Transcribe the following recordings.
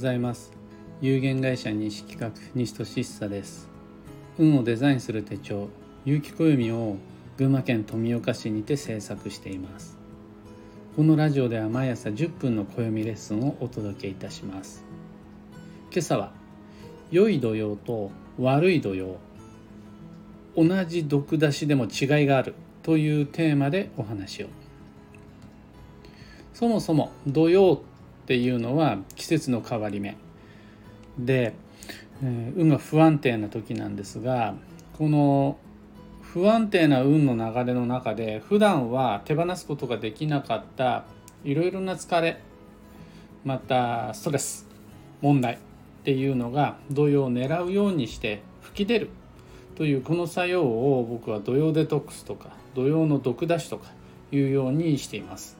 ざいます。有限会社西企画西俊久です。運をデザインする手帳有機暦を群馬県富岡市にて制作しています。このラジオでは毎朝10分の暦レッスンをお届けいたします。今朝は良い土曜と悪い土曜同じ毒出しでも違いがあるというテーマでお話を。そもそも土曜っていうのは季節の変わり目。で、え運が不安定な時なんですがこの不安定な運の流れの中で普段は手放すことができなかったいろいろな疲れまたストレス問題っていうのが土曜を狙うようにして吹き出る。というこの作用を僕は土曜デトックスとか土曜の毒出しとかいうようにしています。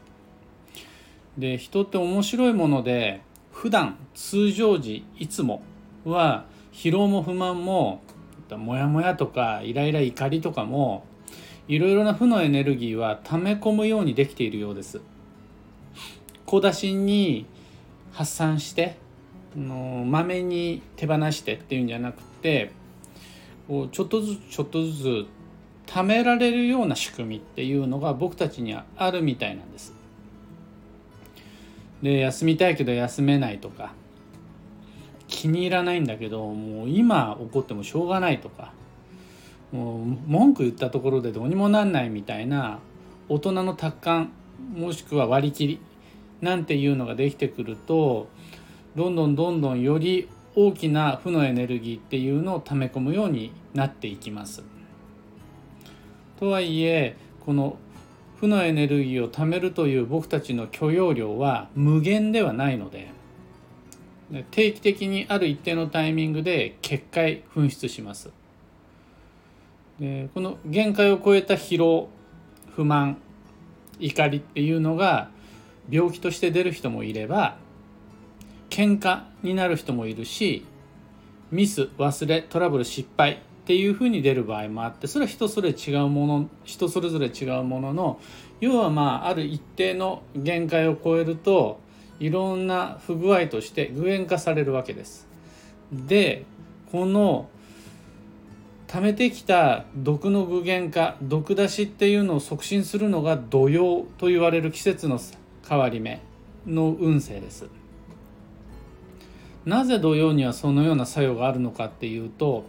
で人って面白いもので普段通常時いつもは疲労も不満もモヤモヤとかイライラ怒りとかもいろいろな負のエネルギーは溜め込むようにできているようです。小出しに発散してまめに手放してっていうんじゃなくてこうちょっとずつちょっとずつ貯められるような仕組みっていうのが僕たちにはあるみたいなんです。で休みたいけど休めないとか気に入らないんだけどもう今怒ってもしょうがないとかもう文句言ったところでどうにもなんないみたいな大人の達観もしくは割り切りなんていうのができてくるとどんどんどんどんより大きな負のエネルギーっていうのを溜め込むようになっていきます。とはいえこの負のエネルギーを貯めるという僕たちの許容量は無限ではないので定期的にある一定のタイミングで結界噴出します。でこの限界を超えた疲労不満怒りっていうのが病気として出る人もいれば喧嘩になる人もいるしミス忘れトラブル失敗っていうふうに出る場合もあってそれは人それ違うもの人それぞれ違うものの要はまあある一定の限界を超えるといろんな不具合として具現化されるわけです。でこの溜めてきた毒の具現化毒出しっていうのを促進するのが土用と言われる季節の変わり目の運勢です。なぜ土曜にはそのような作用があるのかっていうと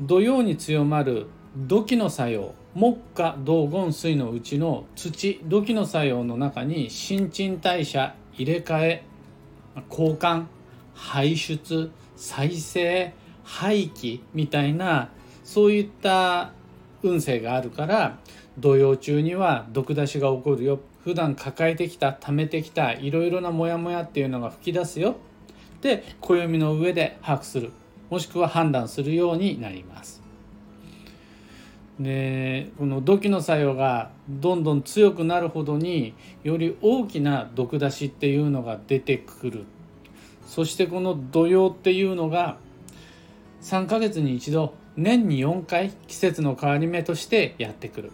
土曜に強まる土器の作用木火土金水のうちの土土器の作用の中に新陳代謝入れ替え交換排出再生廃棄みたいなそういった運勢があるから土曜中には毒出しが起こるよ。普段抱えてきた溜めてきたいろいろなモヤモヤっていうのが吹き出すよ。って暦の上で把握する。もしくは判断するようになります。でこの土器の作用がどんどん強くなるほどにより大きな毒出しっていうのが出てくる。そしてこの土用っていうのが3ヶ月に一度年に4回季節の変わり目としてやってくる。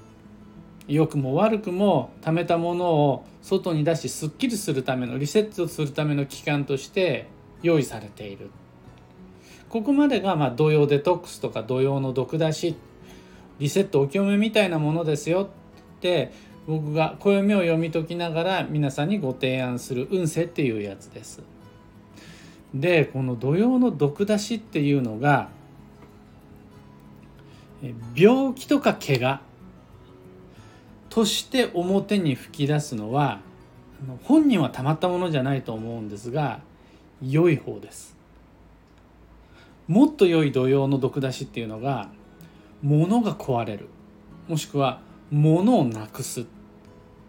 良くも悪くも貯めたものを外に出しすっきりするためのリセットするための期間として用意されている。ここまでがまあ土曜デトックスとか土曜の毒出しリセットお清めみたいなものですよって僕が暦を読み解きながら皆さんにご提案する運勢っていうやつです。でこの土曜の毒出しっていうのが病気とか怪我として表に吹き出すのは本人はたまったものじゃないと思うんですが良い方です。もっと良い土曜の毒出しっていうのが物が壊れる。もしくは物をなくすっ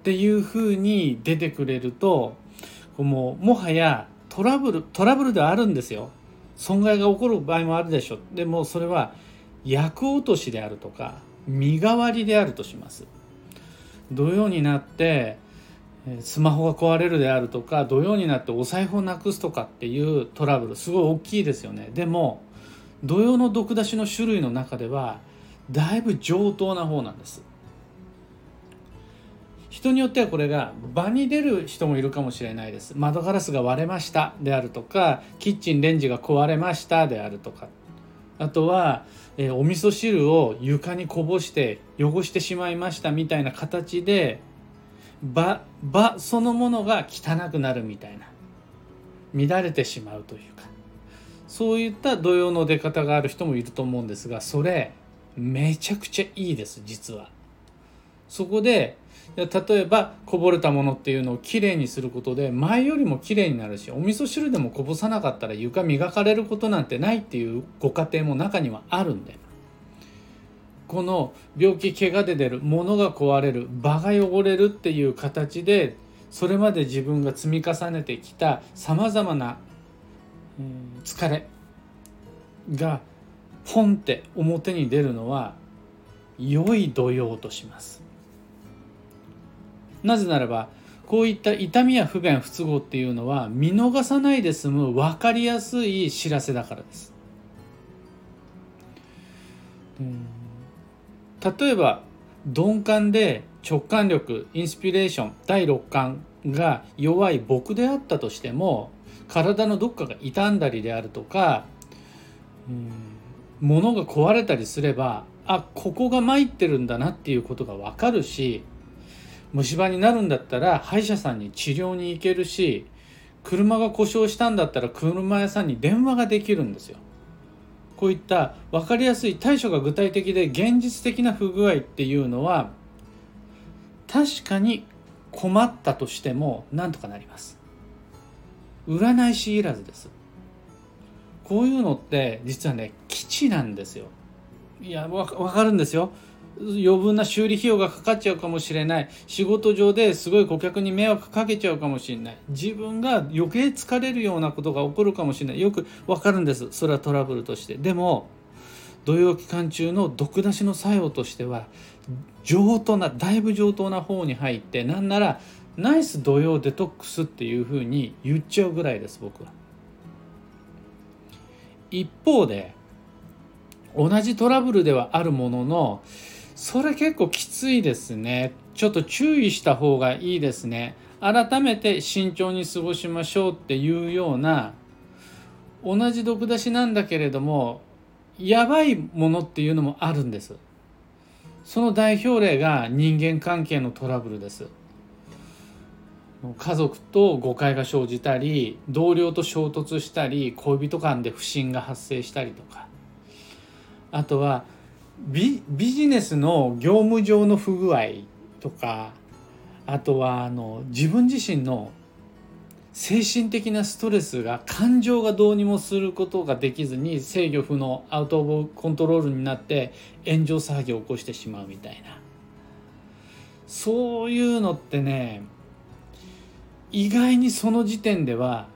ていうふうに出てくれるともうもはやトラブルトラブルではあるんですよ。損害が起こる場合もあるでしょ。でもそれは役落としであるとか身代わりであるとします。土曜になってスマホが壊れるであるとか土曜になってお財布をなくすとかっていうトラブルすごい大きいですよね。でも土用の毒出しの種類の中ではだいぶ上等な方なんです。人によってはこれが場に出る人もいるかもしれないです。窓ガラスが割れました。であるとかキッチンレンジが壊れました。であるとか。あとは、えー、お味噌汁を床にこぼして汚してしまいましたみたいな形で場場そのものが汚くなるみたいな。乱れてしまうというか。そういった土曜の出方がある人もいると思うんですがそれめちゃくちゃいいです実は。そこで例えばこぼれたものっていうのをきれいにすることで前よりもきれいになるしお味噌汁でもこぼさなかったら床磨かれることなんてないっていうご家庭も中にはあるんでこの病気怪我で出る物が壊れる場が汚れるっていう形でそれまで自分が積み重ねてきたさまざまな疲れがポンって表に出るのは良い土曜とします。なぜならばこういった痛みや不便不都合っていうのは見逃さないで済む分かりやすい知らせだからです。例えば鈍感で直感力インスピレーション第六感が弱い僕であったとしても体のどっかが傷んだりであるとか、うん、物が壊れたりすればあここが参ってるんだなっていうことが分かるし虫歯になるんだったら歯医者さんに治療に行けるし車が故障したんだったら車屋さんに電話ができるんですよ。こういった分かりやすい対処が具体的で現実的な不具合っていうのは確かに困ったとしてもなんとかなります。占い師いらずです。こういうのって実はね基地なんですよ。いやわかるんですよ。余分な修理費用がかかっちゃうかもしれない仕事上ですごい顧客に迷惑かけちゃうかもしれない自分が余計疲れるようなことが起こるかもしれないよくわかるんですそれはトラブルとしてでも土曜期間中の毒出しの作用としては上等なだいぶ上等な方に入ってなんならナイス土曜デトックスっていうふうに言っちゃうぐらいです僕は。一方で同じトラブルではあるもののそれ結構きついですね。ちょっと注意した方がいいですね。改めて慎重に過ごしましょうっていうような同じ毒出しなんだけれどもやばいものっていうのもあるんです。その代表例が人間関係のトラブルです。家族と誤解が生じたり同僚と衝突したり恋人間で不信が発生したりとか。あとはビビジネスの業務上の不具合とか。あとはあの自分自身の精神的なストレスが感情がどうにもすることができずに制御不能アウト・オブ・コントロールになって炎上騒ぎを起こしてしまうみたいな。そういうのってね意外にその時点では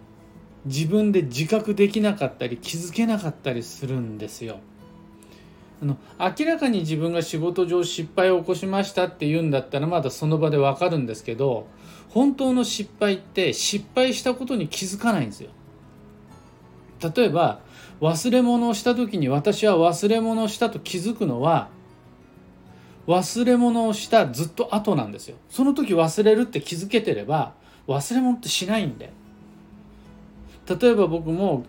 自分で自覚できなかったり気づけなかったりするんですよ。あの明らかに自分が仕事上失敗を起こしましたって言うんだったらまだその場でわかるんですけど本当の失敗って失敗したことに気づかないんですよ。例えば忘れ物をした時に私は忘れ物をしたと気づくのは忘れ物をしたずっと後なんですよ。その時忘れるって気づけてれば忘れ物ってしないんで。例えば僕も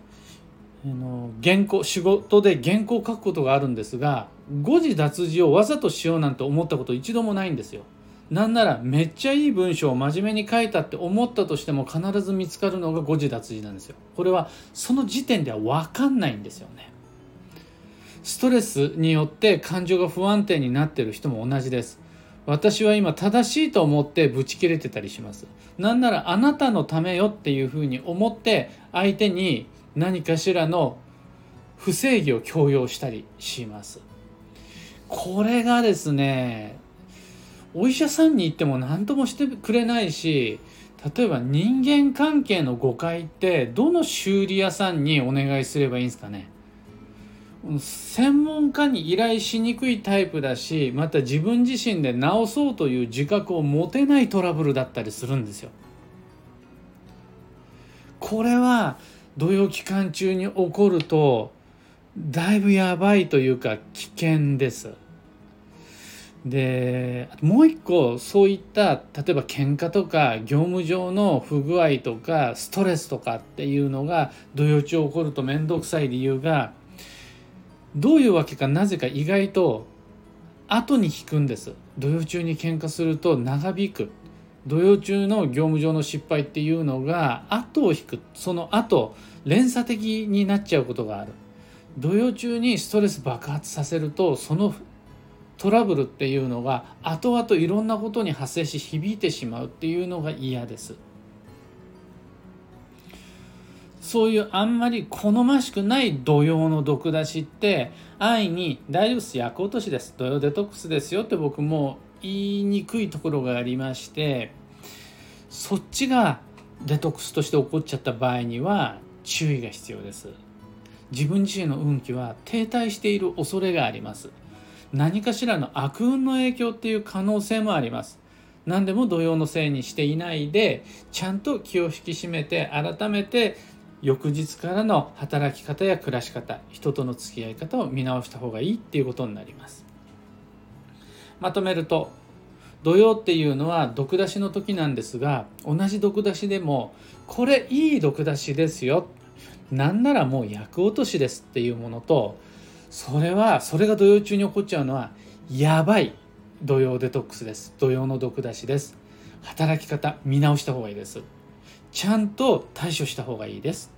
あの原稿仕事で原稿を書くことがあるんですが誤字脱字をわざとしようなんて思ったこと一度もないんですよ。なんならめっちゃいい文章を真面目に書いたって思ったとしても必ず見つかるのが誤字脱字なんですよ。これはその時点では分かんないんですよね。ストレスによって感情が不安定になってる人も同じです。私は今正しいと思ってブチ切れてたりします。なんならあなたのためよっていうふうに思って相手に何かしらの不正義を強要したりしますこれがですねお医者さんに行っても何ともしてくれないし例えば人間関係の誤解ってどの修理屋さんにお願いすればいいんですかね専門家に依頼しにくいタイプだしまた自分自身で治そうという自覚を持てないトラブルだったりするんですよ。これは土曜期間中に起こるとだいぶやばいというか危険です。でもう一個そういった例えば喧嘩とか業務上の不具合とかストレスとかっていうのが土曜中起こると面倒くさい理由がどういうわけかなぜか意外と後に引くんです。土曜中に喧嘩すると長引く。土曜中の業務上の失敗っていうのが後を引く。その後連鎖的になっちゃうことがある。土曜中にストレス爆発させるとそのトラブルっていうのが後々いろんなことに発生し響いてしまうっていうのが嫌です。そういうあんまり好ましくない土曜の毒出しって安易に大丈夫です。役落としです。土曜デトックスですよって僕も言いにくいところがありましてそっちがデトックスとして起こっちゃった場合には注意が必要です。自分自身の運気は停滞している恐れがあります。何かしらの悪運の影響っていう可能性もあります。何でも土曜のせいにしていないでちゃんと気を引き締めて改めて翌日からの働き方や暮らし方人との付き合い方を見直した方がいいっていうことになります。まとめると土曜っていうのは毒出しの時なんですが同じ毒出しでもこれいい毒出しですよ。なんならもう役落としですっていうものとそれはそれが土曜中に起こっちゃうのはやばい土曜デトックスです。土曜の毒出しです。働き方見直した方がいいです。ちゃんと対処した方がいいです。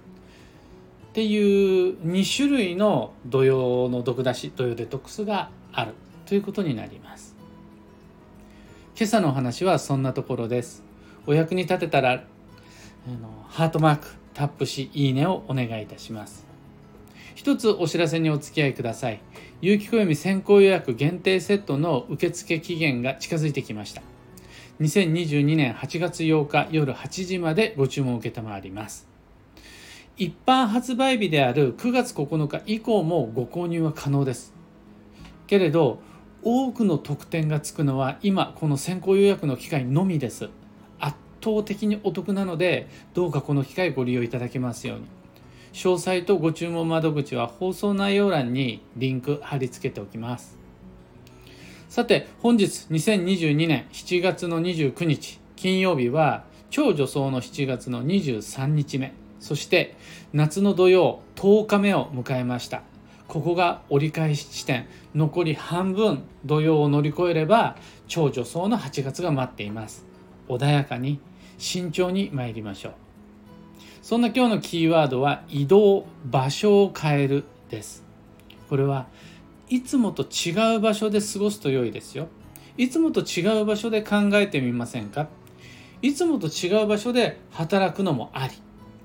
っていう2種類の土曜の毒出し土曜デトックスがあるということになります。今朝のお話はそんなところです。お役に立てたらあのハートマークタップしいいねをお願いいたします。一つお知らせにお付き合いください。有機暦先行予約限定セットの受付期限が近づいてきました。2022年8月8日夜8時までご注文を承ります。一般発売日である9月9日以降もご購入は可能です。けれど多くの特典がつくのは今この先行予約の機会のみです。圧倒的にお得なのでどうかこの機会ご利用いただけますように。詳細とご注文窓口は放送内容欄にリンク貼り付けておきます。さて本日2022年7月の29日金曜日は超女装の7月の23日目。そして夏の土曜10日目を迎えました。ここが折り返し地点。残り半分土曜を乗り越えれば超女装の8月が待っています。穏やかに慎重に参りましょう。そんな今日のキーワードは移動場所を変えるです。これはいつもと違う場所で過ごすと良いですよ。いつもと違う場所で考えてみませんか？いつもと違う場所で働くのもあり。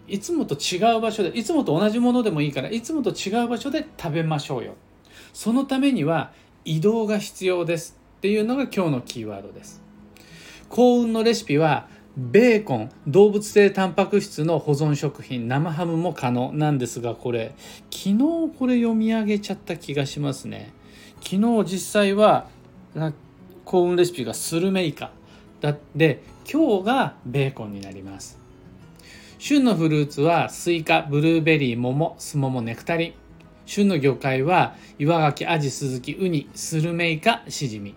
いつもと違う場所でいつもと同じものでもいいからいつもと違う場所で食べましょうよ。そのためには移動が必要ですっていうのが今日のキーワードです。幸運のレシピはベーコン動物性タンパク質の保存食品生ハムも可能なんですがこれ昨日これ読み上げちゃった気がしますね。昨日実際は幸運レシピがスルメイカだで今日がベーコンになります。旬のフルーツはスイカブルーベリー桃スモモネクタリン。旬の魚介は岩ガキアジスズキウニスルメイカシジミ。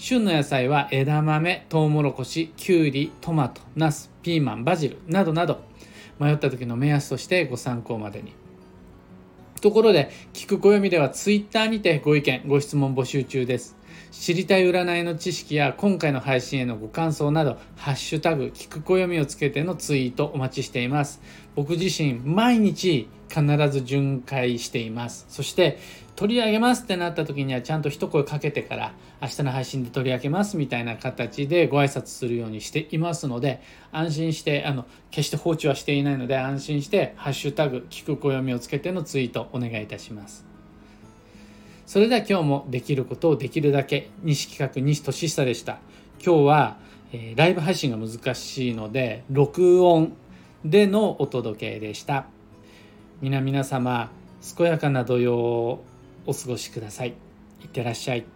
旬の野菜は枝豆とうもろこしきゅうりトマトナスピーマンバジルなどなど迷った時の目安としてご参考までに。ところで聞く暦では Twitter にてご意見ご質問募集中です。知りたい占いの知識や今回の配信へのご感想など「ハッシュタグ聞く暦」をつけてのツイートお待ちしています。僕自身毎日必ず巡回しています。そして取り上げますってなった時にはちゃんと一声かけてから明日の配信で取り上げますみたいな形でご挨拶するようにしていますので安心してあの決して放置はしていないので安心して「ハッシュタグ聞く暦」をつけてのツイートお願いいたします。それでは今日もできることをできるだけ西企画西俊久でした。今日は、えー、ライブ配信が難しいので録音でのお届けでした。皆皆様健やかな土曜をお過ごしください。いってらっしゃい。